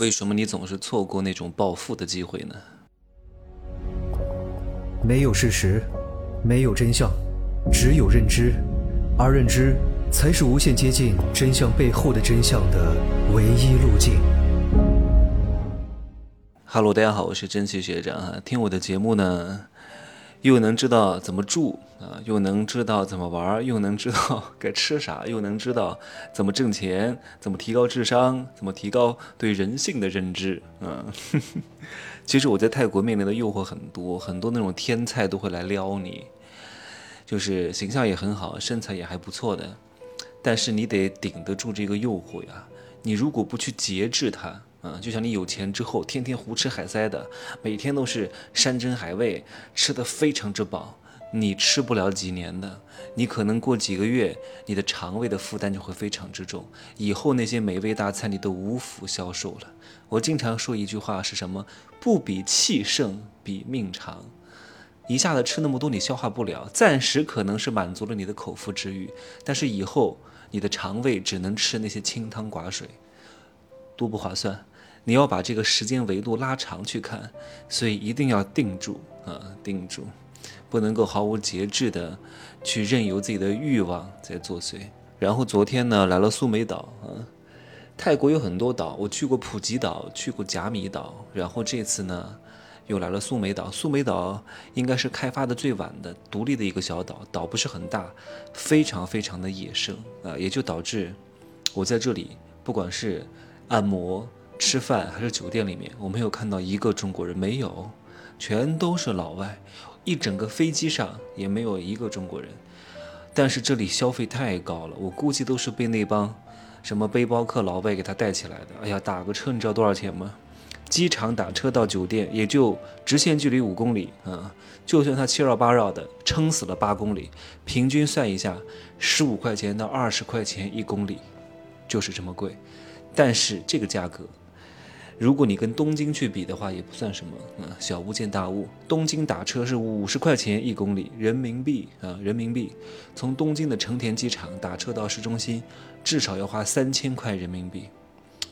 为什么你总是错过那种暴富的机会呢？没有事实，没有真相，只有认知，而认知才是无限接近真相背后的真相的唯一路径。Hello，大家好，我是真奇学长啊。听我的节目呢，又能知道怎么住啊，又能知道怎么玩，又能知道 该吃啥，又能知道怎么挣钱，怎么提高智商，怎么提高对人性的认知啊。其实我在泰国面临的诱惑很多，很多那种天菜都会来撩你，就是形象也很好，身材也还不错的，但是你得顶得住这个诱惑呀。你如果不去节制它，嗯，就像你有钱之后天天胡吃海塞的，每天都是山珍海味，吃的非常之饱，你吃不了几年的，你可能过几个月，你的肠胃的负担就会非常之重，以后那些美味大餐你都无福消受了。我经常说一句话是什么？不比气盛，比命长。一下子吃那么多你消化不了，暂时可能是满足了你的口腹之欲，但是以后。你的肠胃只能吃那些清汤寡水，多不划算。你要把这个时间维度拉长去看，所以一定要定住啊，定住，不能够毫无节制的去任由自己的欲望在作祟。然后昨天呢，来了苏梅岛啊，泰国有很多岛，我去过普吉岛，去过甲米岛，然后这次呢。又来了苏梅岛，苏梅岛应该是开发的最晚的独立的一个小岛，岛不是很大，非常非常的野生啊，也就导致我在这里，不管是按摩、吃饭还是酒店里面，我没有看到一个中国人，没有，全都是老外，一整个飞机上也没有一个中国人。但是这里消费太高了，我估计都是被那帮什么背包客老外给他带起来的。哎呀，打个车你知道多少钱吗？机场打车到酒店也就直线距离五公里啊，就算他七绕八绕的，撑死了八公里，平均算一下，十五块钱到二十块钱一公里，就是这么贵。但是这个价格，如果你跟东京去比的话，也不算什么啊，小巫见大巫。东京打车是五十块钱一公里人民币啊，人民币，从东京的成田机场打车到市中心，至少要花三千块人民币。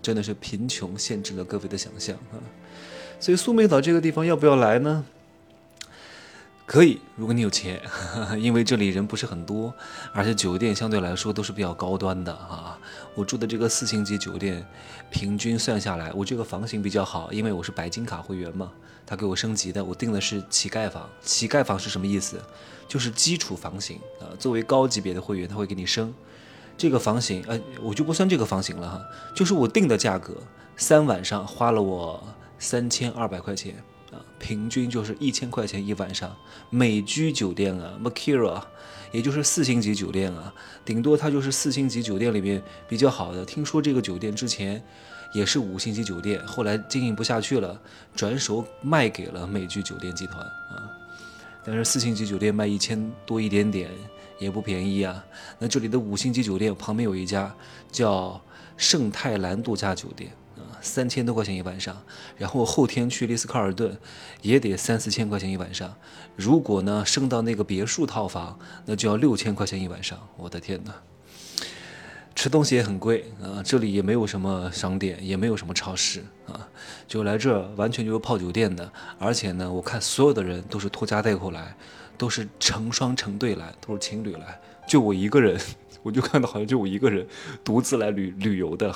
真的是贫穷限制了各位的想象啊！所以苏梅岛这个地方要不要来呢？可以，如果你有钱，因为这里人不是很多，而且酒店相对来说都是比较高端的啊。我住的这个四星级酒店，平均算下来，我这个房型比较好，因为我是白金卡会员嘛，他给我升级的，我订的是乞丐房。乞丐房是什么意思？就是基础房型啊。作为高级别的会员，他会给你升。这个房型，呃，我就不算这个房型了哈，就是我定的价格，三晚上花了我三千二百块钱，平均就是一千块钱一晚上。美居酒店啊，Makira，也就是四星级酒店啊，顶多它就是四星级酒店里面比较好的。听说这个酒店之前也是五星级酒店，后来经营不下去了，转手卖给了美居酒店集团啊。但是四星级酒店卖一千多一点点。也不便宜啊！那这里的五星级酒店旁边有一家叫圣泰兰度假酒店，三千多块钱一晚上。然后后天去丽思卡尔顿，也得三四千块钱一晚上。如果呢升到那个别墅套房，那就要六千块钱一晚上。我的天哪！吃东西也很贵啊，这里也没有什么商店，也没有什么超市啊，就来这完全就是泡酒店的。而且呢，我看所有的人都是拖家带口来。都是成双成对来，都是情侣来，就我一个人，我就看到好像就我一个人独自来旅旅游的。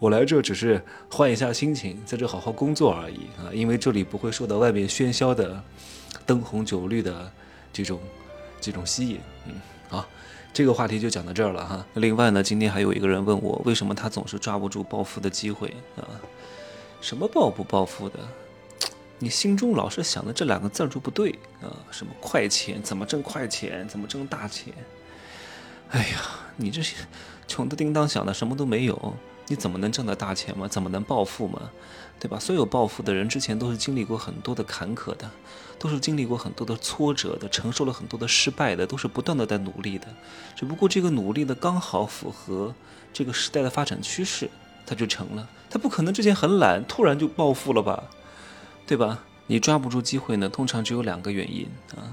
我来这只是换一下心情，在这好好工作而已啊，因为这里不会受到外面喧嚣的灯红酒绿的这种这种吸引。嗯，这个话题就讲到这儿了哈。另外呢，今天还有一个人问我，为什么他总是抓不住暴富的机会啊？什么暴不暴富的？你心中老是想的这两个字儿就不对啊！什么快钱？怎么挣快钱？怎么挣大钱？哎呀，你这些穷的叮当响的，什么都没有，你怎么能挣到大钱嘛？怎么能暴富嘛？对吧？所有暴富的人之前都是经历过很多的坎坷的，都是经历过很多的挫折的，承受了很多的失败的，都是不断的在努力的。只不过这个努力的刚好符合这个时代的发展趋势，他就成了。他不可能之前很懒，突然就暴富了吧？对吧？你抓不住机会呢，通常只有两个原因啊。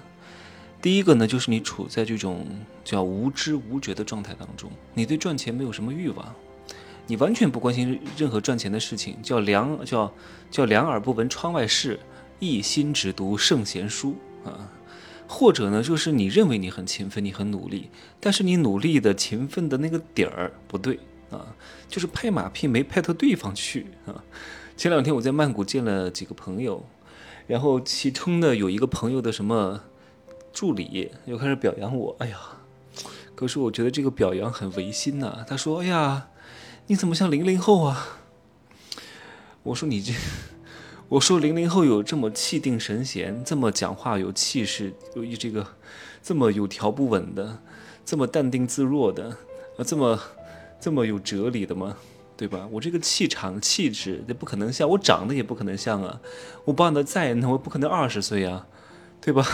第一个呢，就是你处在这种叫无知无觉的状态当中，你对赚钱没有什么欲望。你完全不关心任何赚钱的事情，叫两叫叫两耳不闻窗外事，一心只读圣贤书啊。或者呢，就是你认为你很勤奋，你很努力，但是你努力的勤奋的那个点儿不对啊，就是拍马屁没拍到对方去啊。前两天我在曼谷见了几个朋友，然后其中呢有一个朋友的什么助理又开始表扬我，哎呀，可是我觉得这个表扬很违心呐。他说：“哎呀，你怎么像零零后啊？”我说：“你这。”我说零零后有这么气定神闲，这么讲话有气势，有这个这么有条不紊的，这么淡定自若的，啊，这么这么有哲理的吗？对吧？我这个气场气质，这不可能像我长得也不可能像啊！我长得再那我不可能二十岁啊，对吧？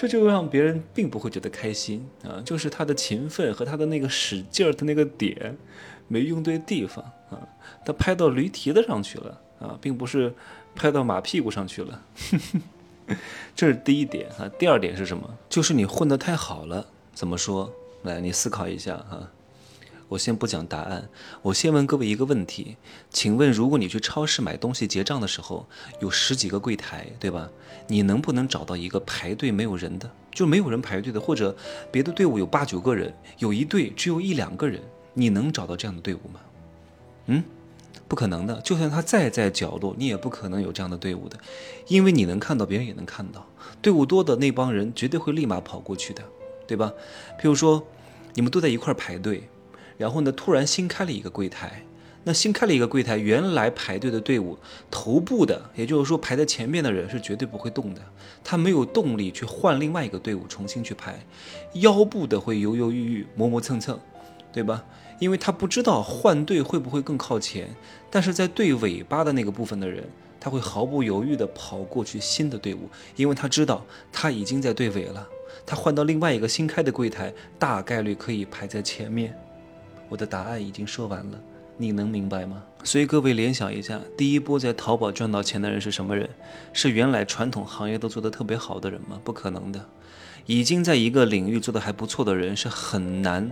这就让别人并不会觉得开心啊！就是他的勤奋和他的那个使劲儿的那个点没用对地方啊，他拍到驴蹄子上去了。啊，并不是拍到马屁股上去了，这是第一点啊。第二点是什么？就是你混得太好了。怎么说？来，你思考一下啊。我先不讲答案，我先问各位一个问题：请问，如果你去超市买东西结账的时候，有十几个柜台，对吧？你能不能找到一个排队没有人的，就没有人排队的，或者别的队伍有八九个人，有一队只有一两个人，你能找到这样的队伍吗？嗯？不可能的，就算他再在角落，你也不可能有这样的队伍的，因为你能看到，别人也能看到，队伍多的那帮人绝对会立马跑过去的，对吧？譬如说，你们都在一块排队，然后呢，突然新开了一个柜台，那新开了一个柜台，原来排队的队伍头部的，也就是说排在前面的人是绝对不会动的，他没有动力去换另外一个队伍重新去排，腰部的会犹犹豫豫、磨磨蹭蹭，对吧？因为他不知道换队会不会更靠前，但是在队尾巴的那个部分的人，他会毫不犹豫地跑过去新的队伍，因为他知道他已经在队尾了，他换到另外一个新开的柜台，大概率可以排在前面。我的答案已经说完了，你能明白吗？所以各位联想一下，第一波在淘宝赚到钱的人是什么人？是原来传统行业都做得特别好的人吗？不可能的，已经在一个领域做得还不错的人是很难。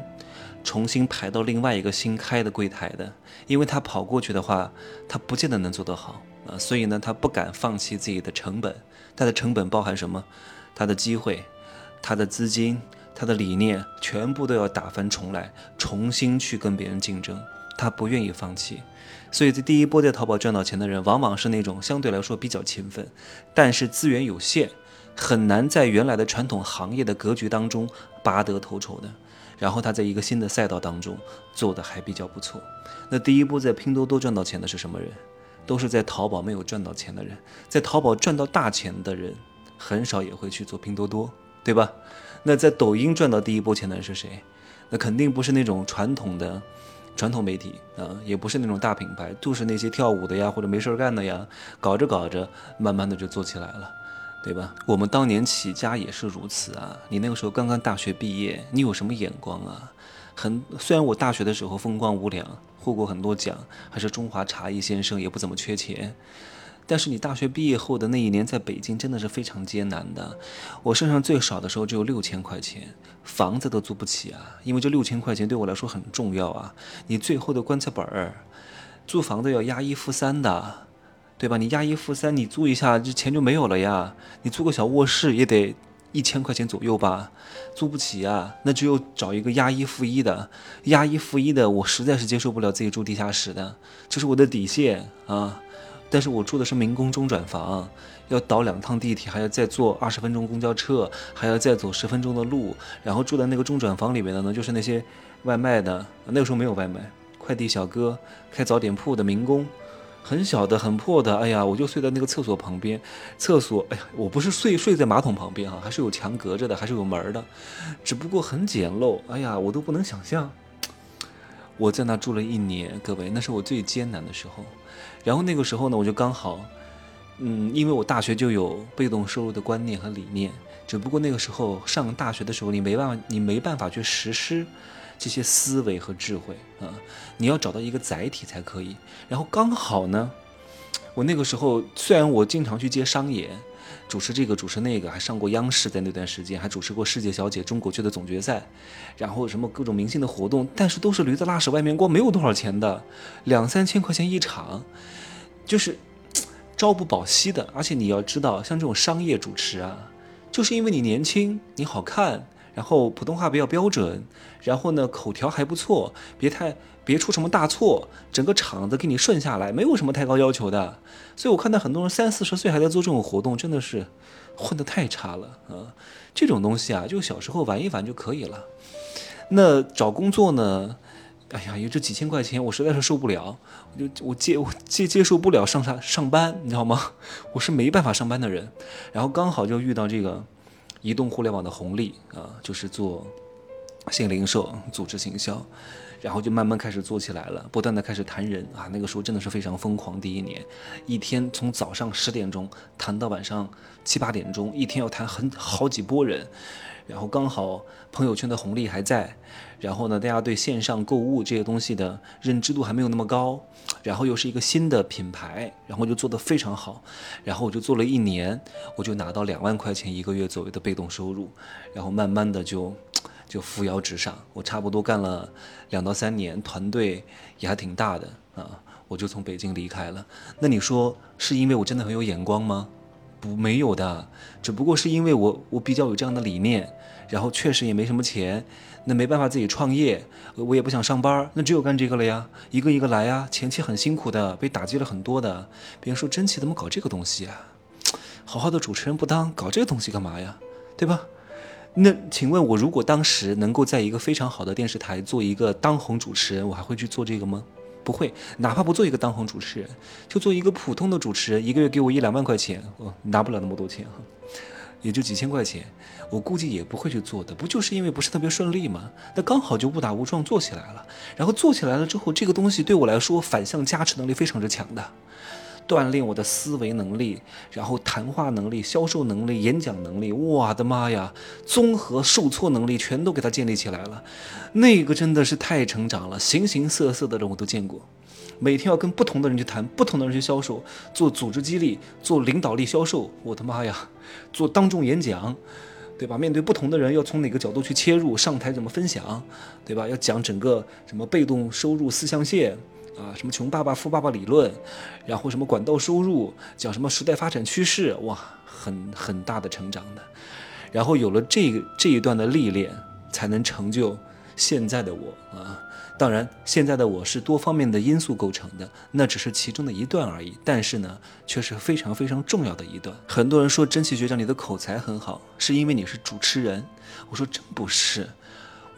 重新排到另外一个新开的柜台的，因为他跑过去的话，他不见得能做得好啊，所以呢，他不敢放弃自己的成本。他的成本包含什么？他的机会、他的资金、他的理念，全部都要打翻重来，重新去跟别人竞争。他不愿意放弃，所以在第一波在淘宝赚到钱的人，往往是那种相对来说比较勤奋，但是资源有限，很难在原来的传统行业的格局当中拔得头筹的。然后他在一个新的赛道当中做的还比较不错。那第一波在拼多多赚到钱的是什么人？都是在淘宝没有赚到钱的人。在淘宝赚到大钱的人，很少也会去做拼多多，对吧？那在抖音赚到第一波钱的人是谁？那肯定不是那种传统的传统媒体啊，也不是那种大品牌，就是那些跳舞的呀，或者没事干的呀，搞着搞着，慢慢的就做起来了。对吧？我们当年起家也是如此啊！你那个时候刚刚大学毕业，你有什么眼光啊？很虽然我大学的时候风光无两，获过很多奖，还是中华茶艺先生，也不怎么缺钱。但是你大学毕业后的那一年，在北京真的是非常艰难的。我身上最少的时候只有六千块钱，房子都租不起啊！因为这六千块钱对我来说很重要啊！你最后的棺材本儿，租房子要押一付三的。对吧？你押一付三，你租一下，这钱就没有了呀。你租个小卧室也得一千块钱左右吧，租不起啊。那只有找一个押一付一的，押一付一的，我实在是接受不了自己住地下室的，这是我的底线啊。但是我住的是民工中转房，要倒两趟地铁，还要再坐二十分钟公交车，还要再走十分钟的路。然后住在那个中转房里面的呢，就是那些外卖的，那个时候没有外卖，快递小哥、开早点铺的民工。很小的，很破的，哎呀，我就睡在那个厕所旁边。厕所，哎呀，我不是睡睡在马桶旁边啊，还是有墙隔着的，还是有门的，只不过很简陋。哎呀，我都不能想象。我在那住了一年，各位，那是我最艰难的时候。然后那个时候呢，我就刚好，嗯，因为我大学就有被动收入的观念和理念，只不过那个时候上大学的时候，你没办法，你没办法去实施。这些思维和智慧啊，你要找到一个载体才可以。然后刚好呢，我那个时候虽然我经常去接商演，主持这个主持那个，还上过央视，在那段时间还主持过世界小姐中国区的总决赛，然后什么各种明星的活动，但是都是驴子拉屎外面光，没有多少钱的，两三千块钱一场，就是 朝不保夕的。而且你要知道，像这种商业主持啊，就是因为你年轻，你好看。然后普通话比较标准，然后呢口条还不错，别太别出什么大错，整个场子给你顺下来，没有什么太高要求的。所以我看到很多人三四十岁还在做这种活动，真的是混得太差了啊！这种东西啊，就小时候玩一玩就可以了。那找工作呢？哎呀，有这几千块钱，我实在是受不了，我就我接我接接受不了上上上班，你知道吗？我是没办法上班的人。然后刚好就遇到这个。移动互联网的红利啊，就是做新零售、组织行销，然后就慢慢开始做起来了，不断的开始谈人啊。那个时候真的是非常疯狂，第一年一天从早上十点钟谈到晚上七八点钟，一天要谈很好几波人。然后刚好朋友圈的红利还在，然后呢，大家对线上购物这些东西的认知度还没有那么高，然后又是一个新的品牌，然后就做得非常好，然后我就做了一年，我就拿到两万块钱一个月左右的被动收入，然后慢慢的就就扶摇直上，我差不多干了两到三年，团队也还挺大的啊，我就从北京离开了。那你说是因为我真的很有眼光吗？不，没有的，只不过是因为我我比较有这样的理念，然后确实也没什么钱，那没办法自己创业，我也不想上班，那只有干这个了呀，一个一个来呀，前期很辛苦的，被打击了很多的。别人说真奇怎么搞这个东西啊？好好的主持人不当，搞这个东西干嘛呀？对吧？那请问我如果当时能够在一个非常好的电视台做一个当红主持人，我还会去做这个吗？不会，哪怕不做一个当红主持人，就做一个普通的主持人，一个月给我一两万块钱，我拿不了那么多钱哈，也就几千块钱，我估计也不会去做的。不就是因为不是特别顺利吗？那刚好就误打误撞做起来了，然后做起来了之后，这个东西对我来说反向加持能力非常之强的。锻炼我的思维能力，然后谈话能力、销售能力、演讲能力，我的妈呀，综合受挫能力全都给他建立起来了。那个真的是太成长了，形形色色的人我都见过。每天要跟不同的人去谈，不同的人去销售，做组织激励，做领导力销售，我的妈呀，做当众演讲，对吧？面对不同的人，要从哪个角度去切入，上台怎么分享，对吧？要讲整个什么被动收入四象限。啊，什么穷爸爸富爸爸理论，然后什么管道收入，讲什么时代发展趋势，哇，很很大的成长的。然后有了这个这一段的历练，才能成就现在的我啊。当然，现在的我是多方面的因素构成的，那只是其中的一段而已。但是呢，却是非常非常重要的一段。很多人说真奇学长你的口才很好，是因为你是主持人。我说真不是。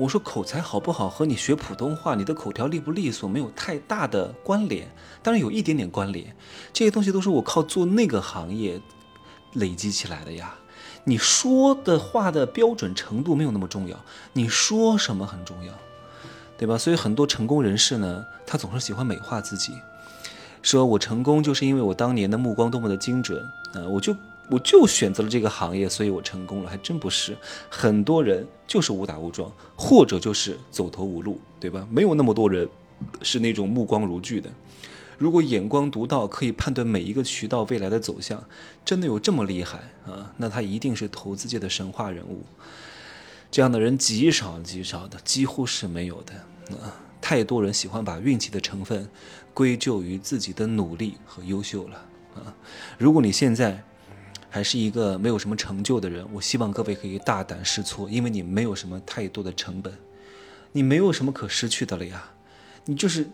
我说口才好不好和你学普通话、你的口条利不利索没有太大的关联，当然有一点点关联。这些东西都是我靠做那个行业累积起来的呀。你说的话的标准程度没有那么重要，你说什么很重要，对吧？所以很多成功人士呢，他总是喜欢美化自己，说我成功就是因为我当年的目光多么的精准啊，我就。我就选择了这个行业，所以我成功了，还真不是。很多人就是误打误撞，或者就是走投无路，对吧？没有那么多人是那种目光如炬的。如果眼光独到，可以判断每一个渠道未来的走向，真的有这么厉害啊？那他一定是投资界的神话人物。这样的人极少极少的，几乎是没有的啊！太多人喜欢把运气的成分归咎于自己的努力和优秀了啊！如果你现在，还是一个没有什么成就的人，我希望各位可以大胆试错，因为你没有什么太多的成本，你没有什么可失去的了呀，你就是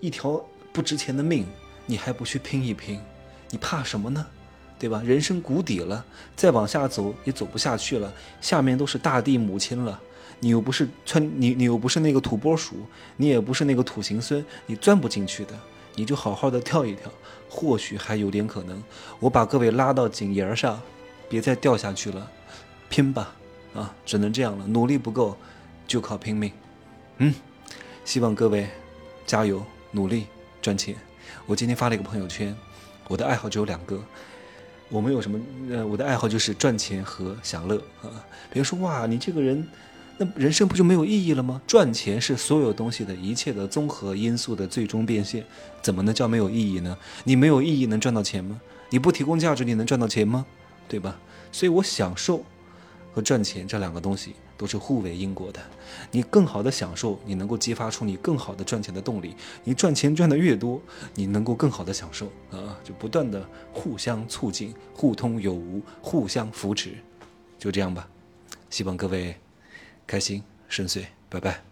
一条不值钱的命，你还不去拼一拼，你怕什么呢？对吧？人生谷底了，再往下走也走不下去了，下面都是大地母亲了，你又不是穿你你又不是那个土拨鼠，你也不是那个土行孙，你钻不进去的。你就好好的跳一跳，或许还有点可能。我把各位拉到井沿上，别再掉下去了，拼吧！啊，只能这样了。努力不够，就靠拼命。嗯，希望各位加油努力赚钱。我今天发了一个朋友圈，我的爱好只有两个，我没有什么，呃，我的爱好就是赚钱和享乐啊。别人说哇，你这个人。那人生不就没有意义了吗？赚钱是所有东西的一切的综合因素的最终变现，怎么能叫没有意义呢？你没有意义能赚到钱吗？你不提供价值，你能赚到钱吗？对吧？所以我享受和赚钱这两个东西都是互为因果的。你更好的享受，你能够激发出你更好的赚钱的动力。你赚钱赚的越多，你能够更好的享受啊，就不断的互相促进、互通有无、互相扶持，就这样吧。希望各位开心顺遂，拜拜。